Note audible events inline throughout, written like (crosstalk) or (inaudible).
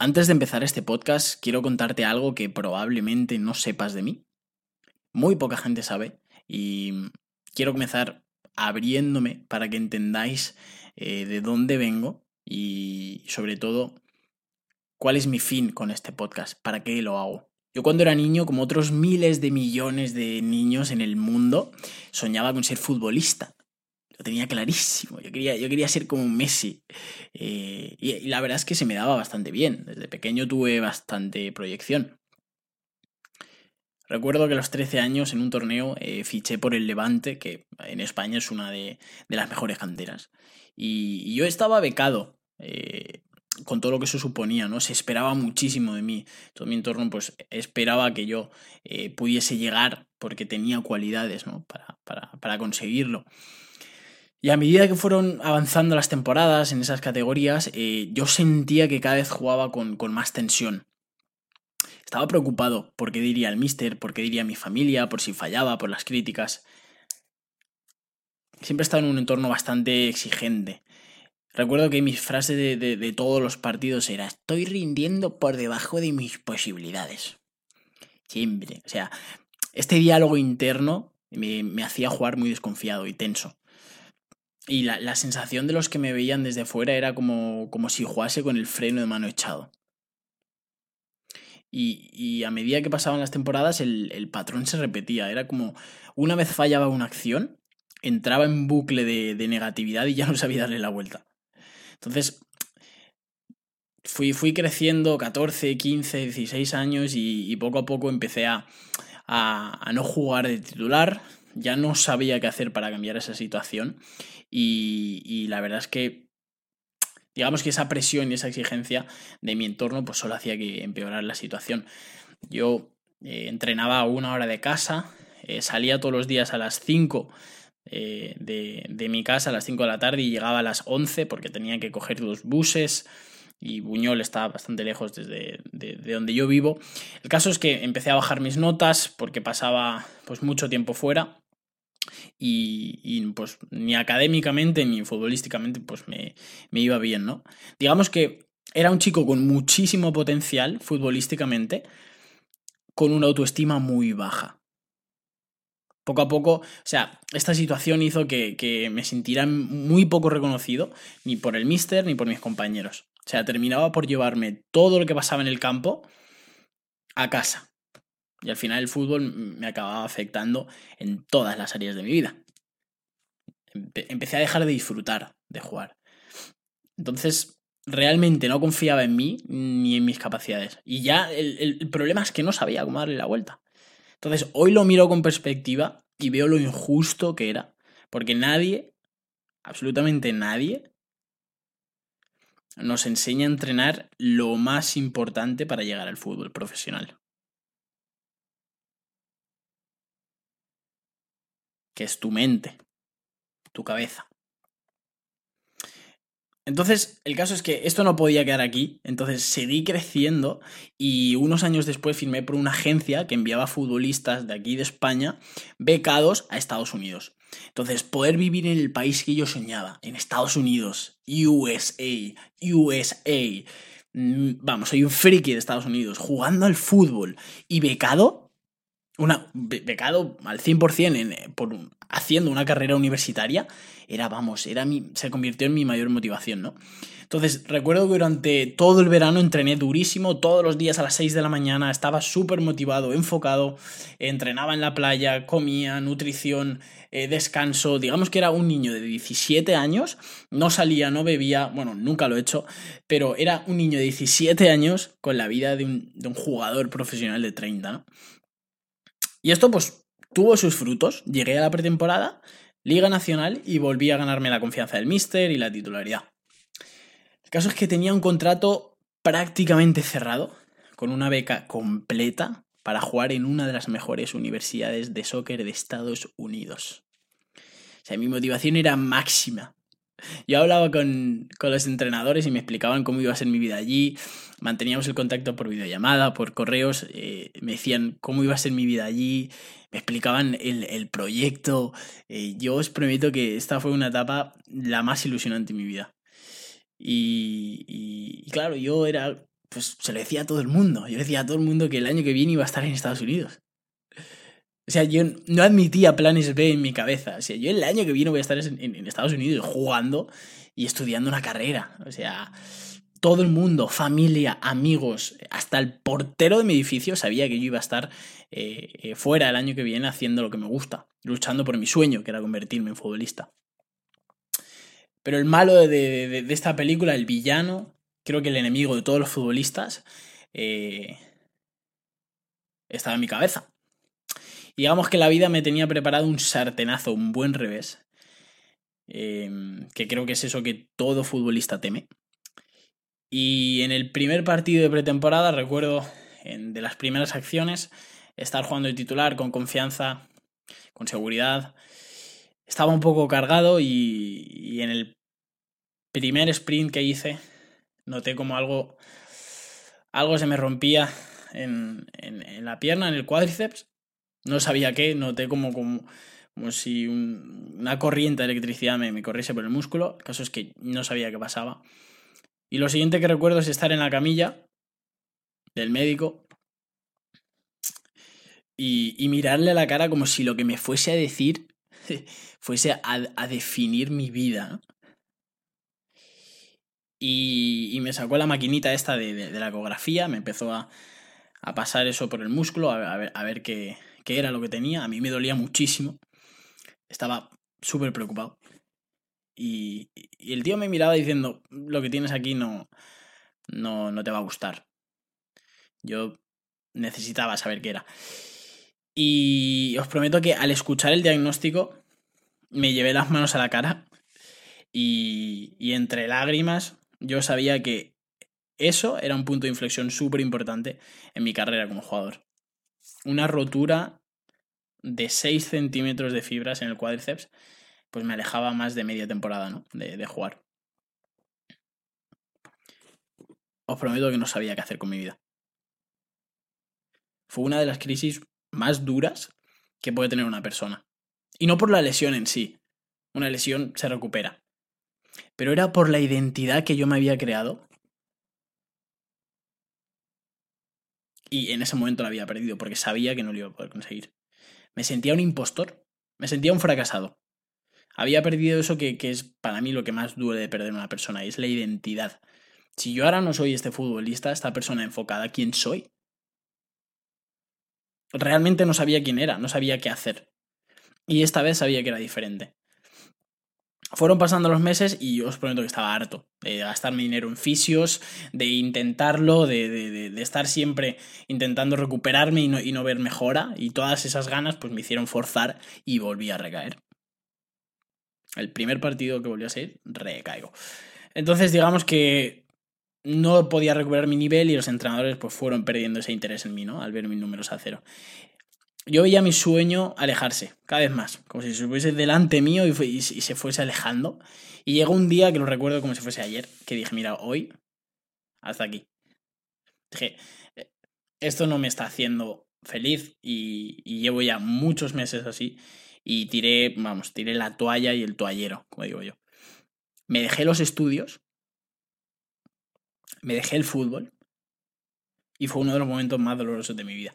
Antes de empezar este podcast, quiero contarte algo que probablemente no sepas de mí. Muy poca gente sabe y quiero comenzar abriéndome para que entendáis eh, de dónde vengo y sobre todo cuál es mi fin con este podcast, para qué lo hago. Yo cuando era niño, como otros miles de millones de niños en el mundo, soñaba con ser futbolista lo tenía clarísimo. Yo quería, yo quería ser como Messi. Eh, y, la verdad es que se me daba bastante bien. Desde pequeño tuve bastante proyección. Recuerdo que a los 13 años en un torneo eh, fiché por el Levante, que en España es una de, las mejores canteras. Y, yo estaba becado. Eh, con todo lo que eso suponía, ¿no? Se esperaba muchísimo de mí. Todo mi entorno, pues, esperaba que yo pudiese llegar porque tenía cualidades, ¿no? Para, para, para conseguirlo. Y a medida que fueron avanzando las temporadas en esas categorías, eh, yo sentía que cada vez jugaba con, más tensión. Estaba preocupado por qué diría el mister, por qué diría mi familia, por si fallaba, por las críticas. Siempre he estado en un entorno bastante exigente. Recuerdo que mi frase de, todos los partidos era, estoy rindiendo por debajo de mis posibilidades. Siempre. O sea, este diálogo interno me hacía jugar muy desconfiado y tenso. Y la, sensación de los que me veían desde fuera era como, como si jugase con el freno de mano echado. Y, a medida que pasaban las temporadas, el, patrón se repetía. Era como una vez fallaba una acción, entraba en bucle de, negatividad y ya no sabía darle la vuelta. Entonces, fui, fui creciendo 14, 15, 16 años y, poco a poco empecé a, a no jugar de titular. Ya no sabía qué hacer para cambiar esa situación y, la verdad es que digamos que esa presión y esa exigencia de mi entorno pues solo hacía que empeorar la situación. Yo eh, entrenaba una hora de casa, eh, salía todos los días a las 5 eh, de, mi casa, a las 5 de la tarde y llegaba a las 11 porque tenía que coger dos buses y Buñol está bastante lejos desde de, donde yo vivo. El caso es que empecé a bajar mis notas porque pasaba pues mucho tiempo fuera y, pues ni académicamente ni futbolísticamente pues me, me iba bien, ¿no? Digamos que era un chico con muchísimo potencial futbolísticamente, con una autoestima muy baja. Poco a poco, o sea, esta situación hizo que, que, me sintiera muy poco reconocido, ni por el mister ni por mis compañeros. O sea, terminaba por llevarme todo lo que pasaba en el campo a casa. Y al final el fútbol me acababa afectando en todas las áreas de mi vida. Empecé a dejar de disfrutar de jugar. Entonces, realmente no confiaba en mí ni en mis capacidades. Y ya el, problema es que no sabía cómo darle la vuelta. Entonces, hoy lo miro con perspectiva y veo lo injusto que era. Porque nadie, absolutamente nadie, nos enseña a entrenar lo más importante para llegar al fútbol profesional. Que es tu mente, tu cabeza. Entonces, el caso es que esto no podía quedar aquí, entonces seguí creciendo y unos años después firmé por una agencia que enviaba futbolistas de aquí de España becados a Estados Unidos. Entonces, poder vivir en el país que yo soñaba, en Estados Unidos, USA, USA, mm, vamos, soy un friki de Estados Unidos, jugando al fútbol y becado, una, becado al 100% en, eh, por, haciendo una carrera universitaria, era, vamos, era mi, se convirtió en mi mayor motivación, ¿no? Entonces, recuerdo que durante todo el verano entrené durísimo, todos los días a las 6 de la mañana, estaba súper motivado, enfocado, entrenaba en la playa, comía, nutrición, eh, descanso, digamos que era un niño de 17 años, no salía, no bebía, bueno, nunca lo he hecho, pero era un niño de 17 años con la vida de un, de un jugador profesional de 30, ¿no? Y esto pues tuvo sus frutos. Llegué a la pretemporada, Liga Nacional y volví a ganarme la confianza del míster y la titularidad. El caso es que tenía un contrato prácticamente cerrado, con una beca completa para jugar en una de las mejores universidades de soccer de Estados Unidos. O sea, mi motivación era máxima. Yo hablaba con, con, los entrenadores y me explicaban cómo iba a ser mi vida allí. Manteníamos el contacto por videollamada, por correos. Eh, me decían cómo iba a ser mi vida allí. Me explicaban el, el proyecto. Eh, yo os prometo que esta fue una etapa la más ilusionante en mi vida. Y, y, claro, yo era pues se lo decía a todo el mundo. Yo decía a todo el mundo que el año que viene iba a estar en Estados Unidos. O sea, yo no admitía planes B en mi cabeza. O sea, yo el año que viene voy a estar en, Estados Unidos jugando y estudiando una carrera. O sea, todo el mundo, familia, amigos, hasta el portero de mi edificio sabía que yo iba a estar eh, eh, fuera el año que viene haciendo lo que me gusta, luchando por mi sueño, que era convertirme en futbolista. Pero el malo de, esta película, el villano, creo que el enemigo de todos los futbolistas, eh, estaba en mi cabeza. Digamos que la vida me tenía preparado un sartenazo, un buen revés, que creo que es eso que todo futbolista teme y en el primer partido de pretemporada, recuerdo en, de las primeras acciones, estar jugando de titular con confianza, con seguridad. Estaba un poco cargado y, en el primer sprint que hice noté como algo, algo se me rompía en, en, la pierna, en el cuádriceps. No sabía qué, noté como, como, como si una corriente de electricidad me, me corriese por el músculo. El caso es que no sabía qué pasaba. Y lo siguiente que recuerdo es estar en la camilla del médico y, mirarle a la cara como si lo que me fuese a decir (laughs) fuese a, definir mi vida. Y, me sacó la maquinita esta de, la ecografía, me empezó a, pasar eso por el músculo, a, ver, a ver qué, qué, era lo que tenía. A mí me dolía muchísimo. Estaba súper preocupado. Y, el tío me miraba diciendo, lo que tienes aquí no, no, no te va a gustar. Yo necesitaba saber qué era. Y os prometo que al escuchar el diagnóstico me llevé las manos a la cara y, y entre lágrimas yo sabía que eso era un punto de inflexión súper importante en mi carrera como jugador. Una rotura de 6 centímetros de fibras en el cuádriceps pues me alejaba más de media temporada, ¿no? De, jugar. Os prometo que no sabía qué hacer con mi vida. Fue una de las crisis más duras que puede tener una persona. Y no por la lesión en sí. Una lesión se recupera. Pero era por la identidad que yo me había creado. Y en ese momento la había perdido porque sabía que no lo iba a poder conseguir. Me sentía un impostor. Me sentía un fracasado había perdido eso que, es para mí lo que más duele de perder una persona, es la identidad. Si yo ahora no soy este futbolista, esta persona enfocada, ¿quién soy? Realmente no sabía quién era, no sabía qué hacer. Y esta vez sabía que era diferente. Fueron pasando los meses y os prometo que estaba harto de gastarme dinero en fisios, de intentarlo, de, de, de estar siempre intentando recuperarme y no, y no ver mejora. Y todas esas ganas pues me hicieron forzar y volví a recaer. El primer partido que volvió a ser, recaigo. Entonces, digamos que no podía recuperar mi nivel y los entrenadores pues fueron perdiendo ese interés en mí, ¿no? Al ver mis números a cero. Yo veía mi sueño alejarse, cada vez más, como si se fuese delante mío y, y, se fuese alejando. Y llegó un día que lo recuerdo como si fuese ayer, que dije, mira, hoy, hasta aquí. Dije, eh, esto no me está haciendo feliz y, y llevo ya muchos meses así y tiré, vamos, tiré la toalla y el toallero, como digo yo. Me dejé los estudios, me dejé el fútbol y fue uno de los momentos más dolorosos de mi vida.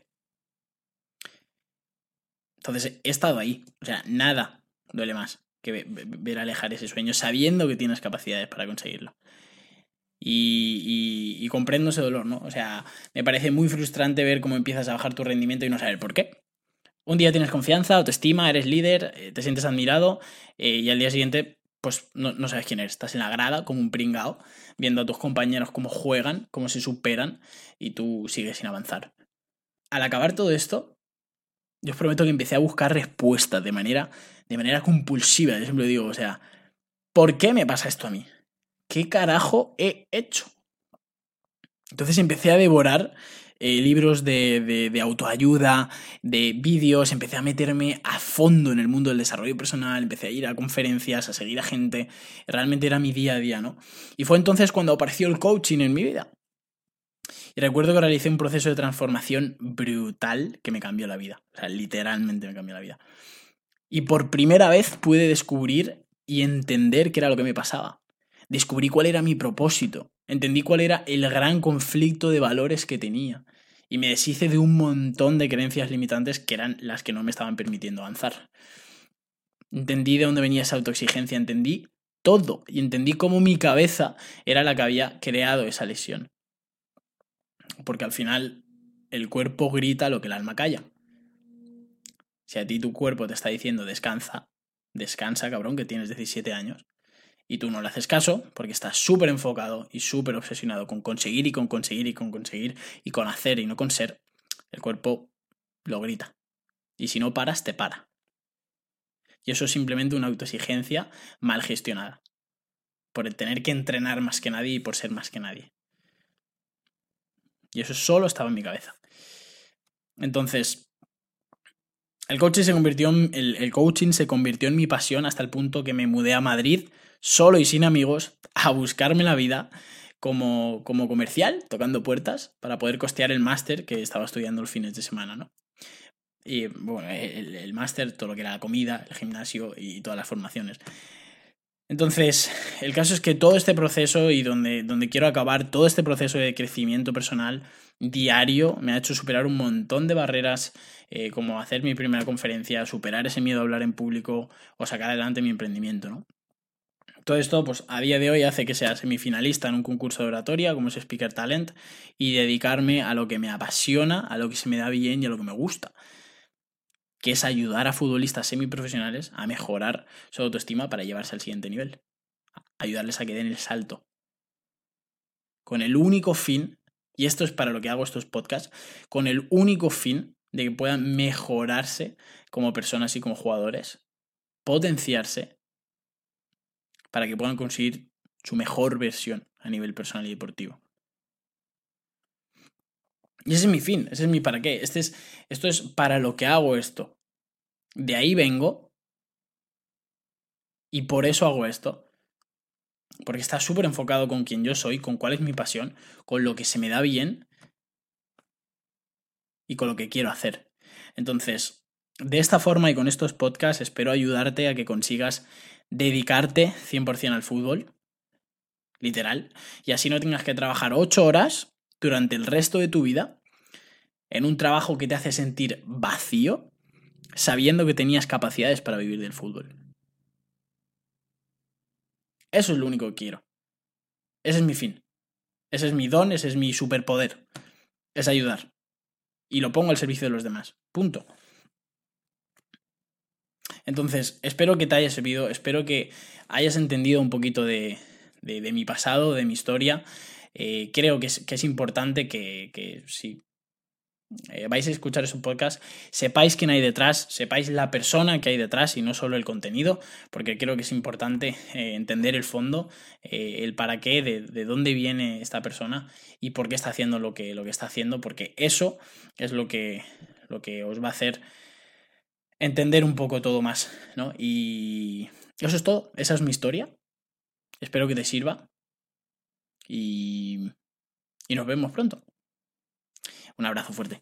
Entonces he estado ahí, o sea, nada duele más que ver alejar ese sueño sabiendo que tienes capacidades para conseguirlo. Y, y, comprendo ese dolor, ¿no? O sea, me parece muy frustrante ver cómo empiezas a bajar tu rendimiento y no saber por qué. Un día tienes confianza, autoestima, eres líder, eh, te sientes admirado eh, y al día siguiente pues no, sabes quién eres. Estás en la grada como un pringao, viendo a tus compañeros cómo juegan, cómo se superan y tú sigues sin avanzar. Al acabar todo esto, yo os prometo que empecé a buscar respuestas de manera, de manera compulsiva. Yo siempre digo, o sea, ¿por qué me pasa esto a mí? ¿Qué carajo he hecho? Entonces empecé a devorar eh, libros de, de, autoayuda, de vídeos, empecé a meterme a fondo en el mundo del desarrollo personal, empecé a ir a conferencias, a seguir a gente, realmente era mi día a día, ¿no? Y fue entonces cuando apareció el coaching en mi vida. Y recuerdo que realicé un proceso de transformación brutal que me cambió la vida, o sea, literalmente me cambió la vida. Y por primera vez pude descubrir y entender qué era lo que me pasaba. Descubrí cuál era mi propósito Entendí cuál era el gran conflicto de valores que tenía. Y me deshice de un montón de creencias limitantes que eran las que no me estaban permitiendo avanzar. Entendí de dónde venía esa autoexigencia, entendí todo y entendí cómo mi cabeza era la que había creado esa lesión. Porque al final el cuerpo grita lo que el alma calla. Si a ti tu cuerpo te está diciendo descansa, descansa, cabrón, que tienes 17 años, y tú no le haces caso porque estás súper enfocado y súper obsesionado con conseguir y con conseguir y con conseguir y con hacer y no con ser, el cuerpo lo grita. Y si no paras, te para. Y eso es simplemente una autoexigencia mal gestionada. Por el tener que entrenar más que nadie y por ser más que nadie. Y eso solo estaba en mi cabeza. Entonces, el coaching se convirtió en, el, coaching se convirtió en mi pasión hasta el punto que me mudé a Madrid, solo y sin amigos, a buscarme la vida como, como comercial, tocando puertas, para poder costear el máster que estaba estudiando los fines de semana, ¿no? Y bueno, el, máster, todo lo que era la comida, el gimnasio y todas las formaciones. Entonces, el caso es que todo este proceso y donde, donde quiero acabar, todo este proceso de crecimiento personal diario me ha hecho superar un montón de barreras, eh, como hacer mi primera conferencia, superar ese miedo a hablar en público o sacar adelante mi emprendimiento, ¿no? Todo esto, pues a día de hoy hace que sea semifinalista en un concurso de oratoria, como es Speaker Talent, y dedicarme a lo que me apasiona, a lo que se me da bien y a lo que me gusta que es ayudar a futbolistas semiprofesionales a mejorar su autoestima para llevarse al siguiente nivel. Ayudarles a que den el salto. Con el único fin, y esto es para lo que hago estos podcasts, con el único fin de que puedan mejorarse como personas y como jugadores, potenciarse para que puedan conseguir su mejor versión a nivel personal y deportivo. Y ese es mi fin, ese es mi para qué. Este es, esto es para lo que hago esto. De ahí vengo. Y por eso hago esto. Porque está súper enfocado con quién yo soy, con cuál es mi pasión, con lo que se me da bien y con lo que quiero hacer. Entonces, de esta forma y con estos podcasts espero ayudarte a que consigas dedicarte 100% al fútbol, literal, y así no tengas que trabajar 8 horas durante el resto de tu vida en un trabajo que te hace sentir vacío, sabiendo que tenías capacidades para vivir del fútbol. Eso es lo único que quiero. Ese es mi fin. Ese es mi don, ese es mi superpoder. Es ayudar. Y lo pongo al servicio de los demás. Punto. Entonces, espero que te haya servido, espero que hayas entendido un poquito de, de mi pasado, de mi historia, eh, creo que es, importante que, si eh, vais a escuchar ese podcast, sepáis quién hay detrás, sepáis la persona que hay detrás y no solo el contenido, porque creo que es importante eh, entender el fondo, el para qué, de, dónde viene esta persona y por qué está haciendo lo que, lo que está haciendo, porque eso es lo que, lo que os va a hacer entender un poco todo más, ¿no? Y eso es todo, esa es mi historia. Espero que te sirva. Y, y nos vemos pronto. Un abrazo fuerte.